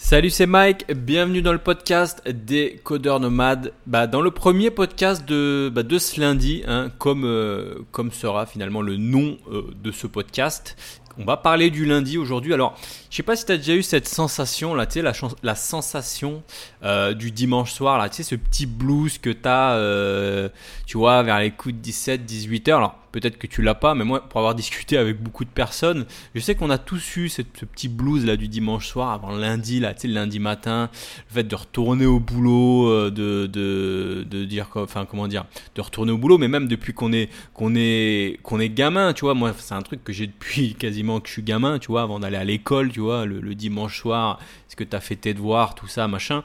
Salut, c'est Mike. Bienvenue dans le podcast des codeurs nomades. Bah, dans le premier podcast de, bah, ce lundi, hein, comme, euh, comme sera finalement le nom euh, de ce podcast, on va parler du lundi aujourd'hui. Alors, je sais pas si tu as déjà eu cette sensation là, tu sais, la, la sensation euh, du dimanche soir là, tu sais, ce petit blues que tu as, euh, tu vois, vers les coups de 17, 18 heures. Alors, peut-être que tu l'as pas, mais moi, pour avoir discuté avec beaucoup de personnes, je sais qu'on a tous eu ce petit blues là du dimanche soir avant lundi, là, tu sais, le lundi matin, le fait de retourner au boulot, euh, de, dire, enfin, comment dire, de retourner au boulot, mais même depuis qu'on est, qu'on est, qu'on est gamin, tu vois, moi, c'est un truc que j'ai depuis quasiment que je suis gamin, tu vois, avant d'aller à l'école, tu vois, le, dimanche soir, est-ce que tu as fait tes devoirs, tout ça, machin.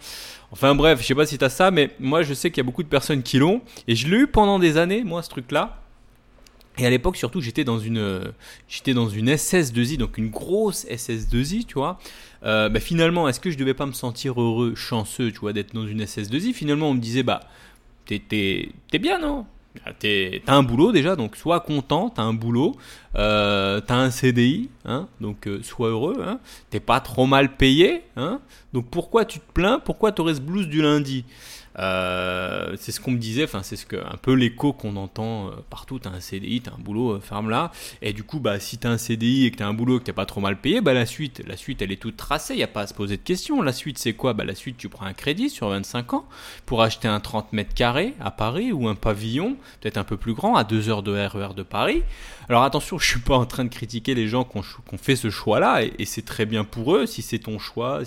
Enfin bref, je sais pas si tu as ça, mais moi je sais qu'il y a beaucoup de personnes qui l'ont, et je l'ai eu pendant des années, moi, ce truc-là. Et à l'époque, surtout, j'étais dans une, j'étais dans une SS2I, donc une grosse SS2I, tu vois. Euh, bah, finalement, est-ce que je devais pas me sentir heureux, chanceux, tu vois, d'être dans une SS2I Finalement, on me disait, bah, t'es bien, non? T'as un boulot déjà, donc sois content, t'as un boulot, euh, t'as un CDI, hein, donc euh, sois heureux, hein, t'es pas trop mal payé, hein, donc pourquoi tu te plains, pourquoi t'aurais ce blues du lundi? Euh, c'est ce qu'on me disait, enfin c'est ce que un peu l'écho qu'on entend euh, partout. T'as un CDI, t'as un boulot, euh, ferme là. Et du coup, bah si t'as un CDI et que t'as un boulot et que t'es pas trop mal payé, bah la suite, la suite, elle est toute tracée. Y a pas à se poser de questions. La suite, c'est quoi? Bah la suite, tu prends un crédit sur 25 ans pour acheter un 30 mètres carrés à Paris ou un pavillon, peut-être un peu plus grand, à 2 heures de RER e de Paris. Alors attention, je suis pas en train de critiquer les gens qui ont, fait ce choix-là et, c'est très bien pour eux. Si c'est ton choix,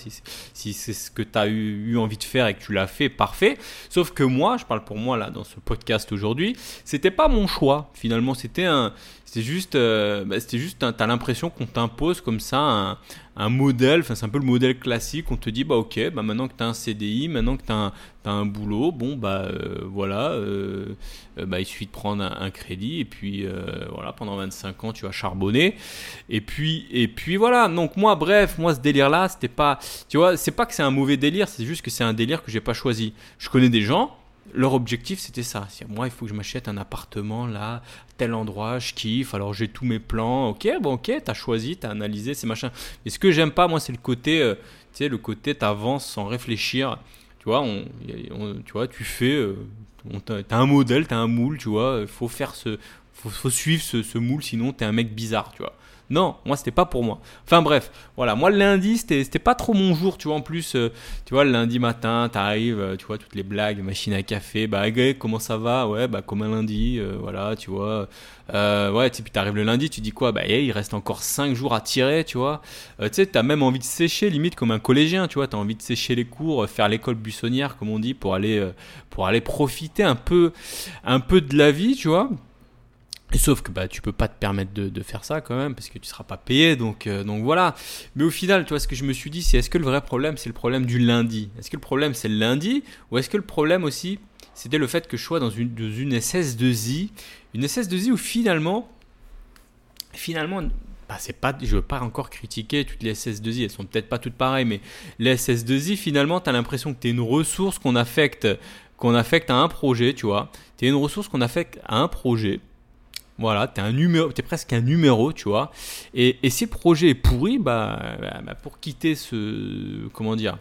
si c'est ce que tu as eu envie de faire et que tu l'as fait, parfait. Sauf que moi, je parle pour moi là dans ce podcast aujourd'hui, c'était pas mon choix. Finalement, c'était un, c'était juste, euh, bah, c'était juste, t'as l'impression qu'on t'impose comme ça un, un modèle. Enfin, c'est un peu le modèle classique. On te dit, bah ok, bah maintenant que t'as un CDI, maintenant que t'as un, un boulot, bon bah euh, voilà, euh, bah il suffit de prendre un, crédit et puis voilà, pendant 25 ans tu vas charbonner. Et puis et puis voilà. Donc moi, bref, moi ce délire là, c'était pas, tu vois, c'est pas que c'est un mauvais délire, c'est juste que c'est un délire que j'ai pas choisi. Je connais des gens leur objectif c'était ça. Moi, il faut que je m'achète un appartement là, tel endroit, je kiffe. Alors j'ai tous mes plans. Ok, bon, ok, t'as choisi, t'as analysé, c'est machin. Mais ce que j'aime pas, moi, c'est le côté, euh, tu sais, le côté t'avances sans réfléchir. Tu vois, on, tu vois, tu fais, euh, t'as un modèle, t'as un moule, tu vois. Il faut faire ce, faut suivre ce, ce moule, sinon t'es un mec bizarre, tu vois. Non, moi c'était pas pour moi. Enfin bref, voilà, moi le lundi c'était pas trop mon jour, tu vois. En plus, euh, tu vois, le lundi matin, t'arrives, euh, tu vois, toutes les blagues, machine à café, bah, comment ça va? Ouais, bah, comme un lundi, euh, voilà, tu vois. ouais, puis t'arrives le lundi, tu dis quoi? Bah, il reste encore 5 jours à tirer, tu vois. tu sais, t'as même envie de sécher, limite comme un collégien, tu vois. T'as envie de sécher les cours, faire l'école buissonnière, comme on dit, pour aller, pour aller profiter un peu, un peu de la vie, tu vois sauf que bah, tu peux pas te permettre de, faire ça quand même parce que tu seras pas payé donc, euh, donc voilà. Mais au final, tu vois, ce que je me suis dit, c'est est-ce que le vrai problème c'est le problème du lundi? Est-ce que le problème c'est le lundi? Ou est-ce que le problème aussi c'était le fait que je sois dans une, une SS2I Une SS2I où finalement, finalement, bah, c'est pas, je veux pas encore critiquer toutes les SS2I, elles sont peut-être pas toutes pareilles, mais les SS2I, finalement, tu as l'impression que tu es une ressource qu'on affecte, qu'on affecte à un projet, tu vois. Tu es une ressource qu'on affecte à un projet voilà, t'es un numéro, es presque un numéro, tu vois. Et, et si le projet pourri, bah, bah, bah pour quitter ce, comment dire,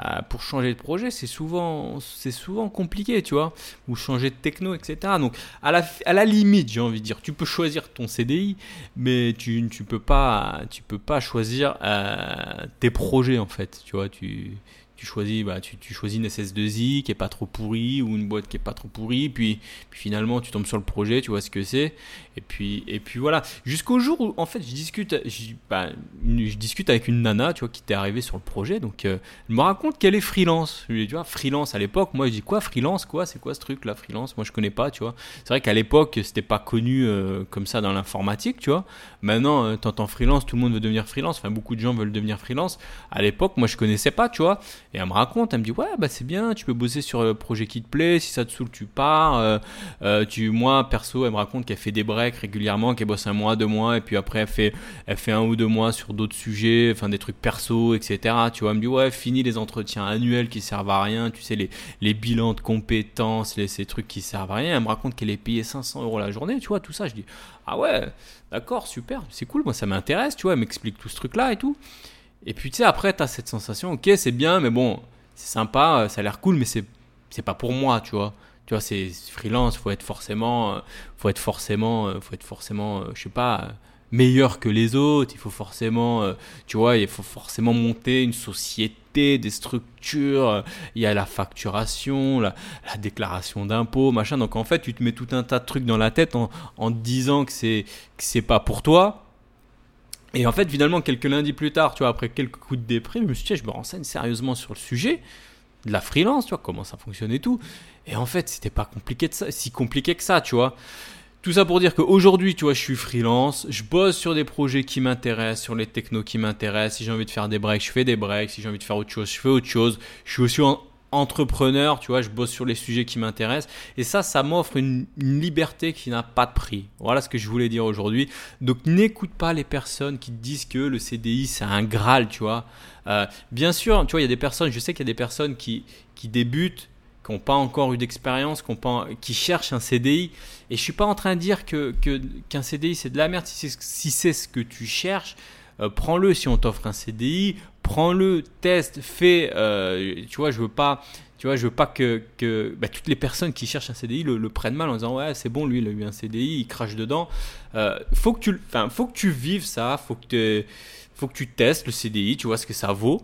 euh, pour changer de projet, c'est souvent, c'est souvent compliqué, tu vois, ou changer de techno, etc. Donc, à la, à la limite, j'ai envie de dire, tu peux choisir ton CDI, mais tu, tu peux pas, tu peux pas choisir euh, tes projets en fait, tu vois, tu tu choisis, bah, tu, tu, choisis une SS2I qui est pas trop pourrie ou une boîte qui est pas trop pourrie, puis, finalement tu tombes sur le projet, tu vois ce que c'est, et puis, et puis voilà. Jusqu'au jour où en fait je discute, je, bah, je discute avec une nana, tu vois, qui était arrivée sur le projet, donc euh, elle me raconte qu'elle est freelance. Je lui tu vois, freelance à l'époque, moi je dis quoi, freelance, quoi, c'est quoi ce truc là, freelance? Moi je connais pas, tu vois. C'est vrai qu'à l'époque c'était pas connu euh, comme ça dans l'informatique, tu vois. Maintenant, euh, t'entends freelance, tout le monde veut devenir freelance, enfin beaucoup de gens veulent devenir freelance. À l'époque, moi je connaissais pas, tu vois. Et elle me raconte, elle me dit ouais bah c'est bien, tu peux bosser sur le projet qui te plaît, si ça te saoule tu pars. Euh, euh, tu, moi perso, elle me raconte qu'elle fait des breaks régulièrement, qu'elle bosse un mois, deux mois, et puis après elle fait, elle fait un ou deux mois sur d'autres sujets, enfin des trucs perso, etc. Tu vois, elle me dit ouais fini les entretiens annuels qui servent à rien, tu sais les, les bilans de compétences, les, ces trucs qui servent à rien. Elle me raconte qu'elle est payée 500 euros la journée, tu vois tout ça. Je dis ah ouais d'accord super, c'est cool, moi ça m'intéresse, tu vois, elle m'explique tout ce truc là et tout. Et puis tu sais, après, tu as cette sensation, ok, c'est bien, mais bon, c'est sympa, ça a l'air cool, mais c'est, c'est pas pour moi, tu vois. Tu vois, c'est freelance, faut être forcément, faut être forcément, faut être forcément, je sais pas, meilleur que les autres. Il faut forcément, tu vois, il faut forcément monter une société, des structures. Il y a la facturation, la, déclaration d'impôt, machin. Donc en fait, tu te mets tout un tas de trucs dans la tête en, en te disant que c'est que c'est pas pour toi. Et en fait, finalement, quelques lundis plus tard, tu vois, après quelques coups de déprime, je me suis dit, je me renseigne sérieusement sur le sujet de la freelance, tu vois, comment ça fonctionne et tout. Et en fait, c'était pas compliqué de ça, si compliqué que ça, tu vois. Tout ça pour dire qu'aujourd'hui, tu vois, je suis freelance, je bosse sur des projets qui m'intéressent, sur les technos qui m'intéressent. Si j'ai envie de faire des breaks, je fais des breaks. Si j'ai envie de faire autre chose, je fais autre chose. Je suis aussi en, entrepreneur, tu vois, je bosse sur les sujets qui m'intéressent. Et ça, ça m'offre une, liberté qui n'a pas de prix. Voilà ce que je voulais dire aujourd'hui. Donc n'écoute pas les personnes qui te disent que le CDI, c'est un Graal, tu vois. Euh, bien sûr, tu vois, il y a des personnes, je sais qu'il y a des personnes qui, qui débutent, qui n'ont pas encore eu d'expérience, qui, cherchent un CDI. Et je suis pas en train de dire que, qu'un CDI, c'est de la merde. Si c'est ce que tu cherches, euh, prends-le si on t'offre un CDI, prends-le, teste, fais. Euh, tu vois, je veux pas. Tu vois, je veux pas que, que bah, toutes les personnes qui cherchent un CDI le, prennent mal en disant ouais c'est bon lui il a eu un CDI il crache dedans. Euh, faut que tu, enfin faut que tu vives ça, faut que faut que tu testes le CDI, tu vois ce que ça vaut.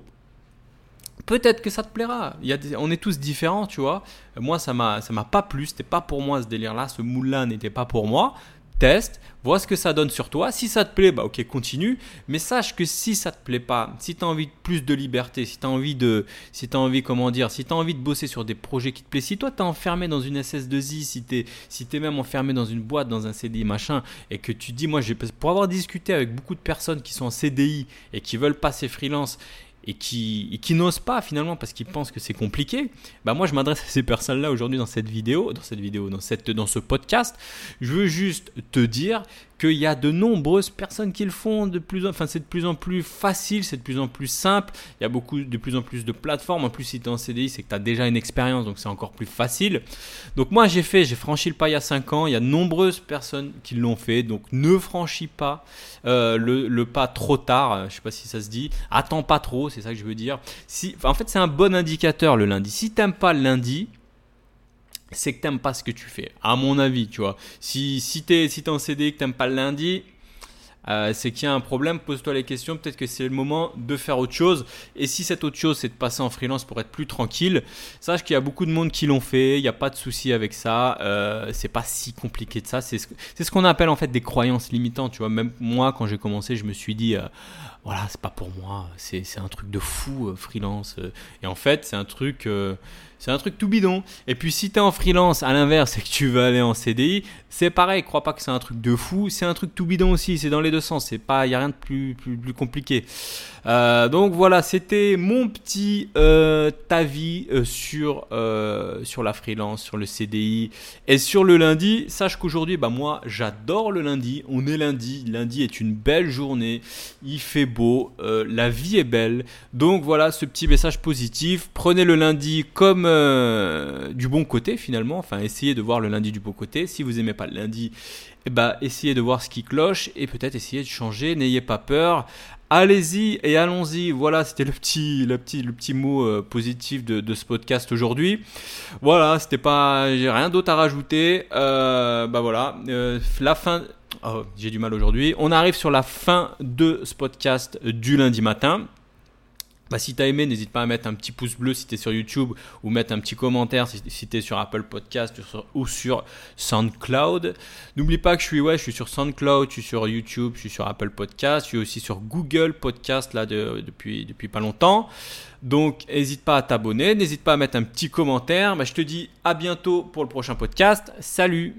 Peut-être que ça te plaira. Y a on est tous différents, tu vois. Moi ça m'a ça m'a pas plu, c'était pas pour moi ce délire là, ce moulin n'était pas pour moi teste, vois ce que ça donne sur toi. Si ça te plaît, bah ok, continue. Mais sache que si ça te plaît pas, si tu as envie de plus de liberté, si tu as envie de, si as envie, comment dire, si tu as envie de bosser sur des projets qui te plaisent, si toi tu es enfermé dans une SS2I, si tu es, si es même enfermé dans une boîte, dans un CDI, machin, et que tu dis, moi, pour avoir discuté avec beaucoup de personnes qui sont en CDI et qui veulent passer freelance et qui, n'osent pas finalement parce qu'ils pensent que c'est compliqué, bah moi je m'adresse à ces personnes-là aujourd'hui dans cette vidéo, dans cette vidéo, dans, cette, dans ce podcast. Je veux juste te dire qu'il y a de nombreuses personnes qui le font de plus en, enfin c'est de plus en plus facile, c'est de plus en plus simple. Il y a beaucoup de plus en plus de plateformes. En plus, si tu es en CDI, c'est que tu as déjà une expérience, donc c'est encore plus facile. Donc moi, j'ai fait, j'ai franchi le pas il y a 5 ans. Il y a de nombreuses personnes qui l'ont fait, donc ne franchis pas euh, le, pas trop tard. Je sais pas si ça se dit. Attends pas trop, c'est ça que je veux dire. Si, en fait, c'est un bon indicateur le lundi. Si t'aimes pas le lundi, c'est que t'aimes pas ce que tu fais. À mon avis, tu vois. Si, si t'es si es en CD et que t'aimes pas le lundi, euh, c'est qu'il y a un problème, pose-toi les questions, peut-être que c'est le moment de faire autre chose. Et si cette autre chose, c'est de passer en freelance pour être plus tranquille, sache qu'il y a beaucoup de monde qui l'ont fait, il n'y a pas de souci avec ça, euh, c'est pas si compliqué de ça. C'est ce, ce qu'on appelle en fait des croyances limitantes, tu vois. Même moi, quand j'ai commencé, je me suis dit, euh, voilà, c'est pas pour moi, c'est un truc de fou, euh, freelance. et en fait, c'est un truc c'est un truc tout bidon. Et puis si tu es en freelance, à l'inverse, et que tu veux aller en CDI, c'est pareil, crois pas que c'est un truc de fou, c'est un truc tout bidon aussi, c'est dans les deux sens, il y a rien de plus, plus, compliqué. Euh, donc voilà, c'était mon petit euh, avis euh, sur, sur la freelance, sur le CDI et sur le lundi. Sache qu'aujourd'hui, bah moi, j'adore le lundi. On est lundi, lundi est une belle journée, il fait beau, la vie est belle. Donc voilà, ce petit message positif. Prenez le lundi comme du bon côté finalement. Enfin, essayez de voir le lundi du bon côté. Si vous aimez pas le lundi, eh bah, essayez de voir ce qui cloche et peut-être essayez de changer. N'ayez pas peur. Allez-y et allons-y. Voilà, c'était le petit, le petit, le petit mot euh, positif de, ce podcast aujourd'hui. Voilà, c'était pas, j'ai rien d'autre à rajouter. Euh, bah voilà, euh, la fin. Oh, j'ai du mal aujourd'hui. On arrive sur la fin de ce podcast du lundi matin. Bah, si tu as aimé, n'hésite pas à mettre un petit pouce bleu si tu es sur YouTube ou mettre un petit commentaire si, si tu es sur Apple Podcast ou sur, SoundCloud. N'oublie pas que je suis, ouais, je suis sur SoundCloud, je suis sur YouTube, je suis sur Apple Podcast, je suis aussi sur Google Podcast là depuis, depuis pas longtemps. Donc n'hésite pas à t'abonner, n'hésite pas à mettre un petit commentaire. Bah, je te dis à bientôt pour le prochain podcast. Salut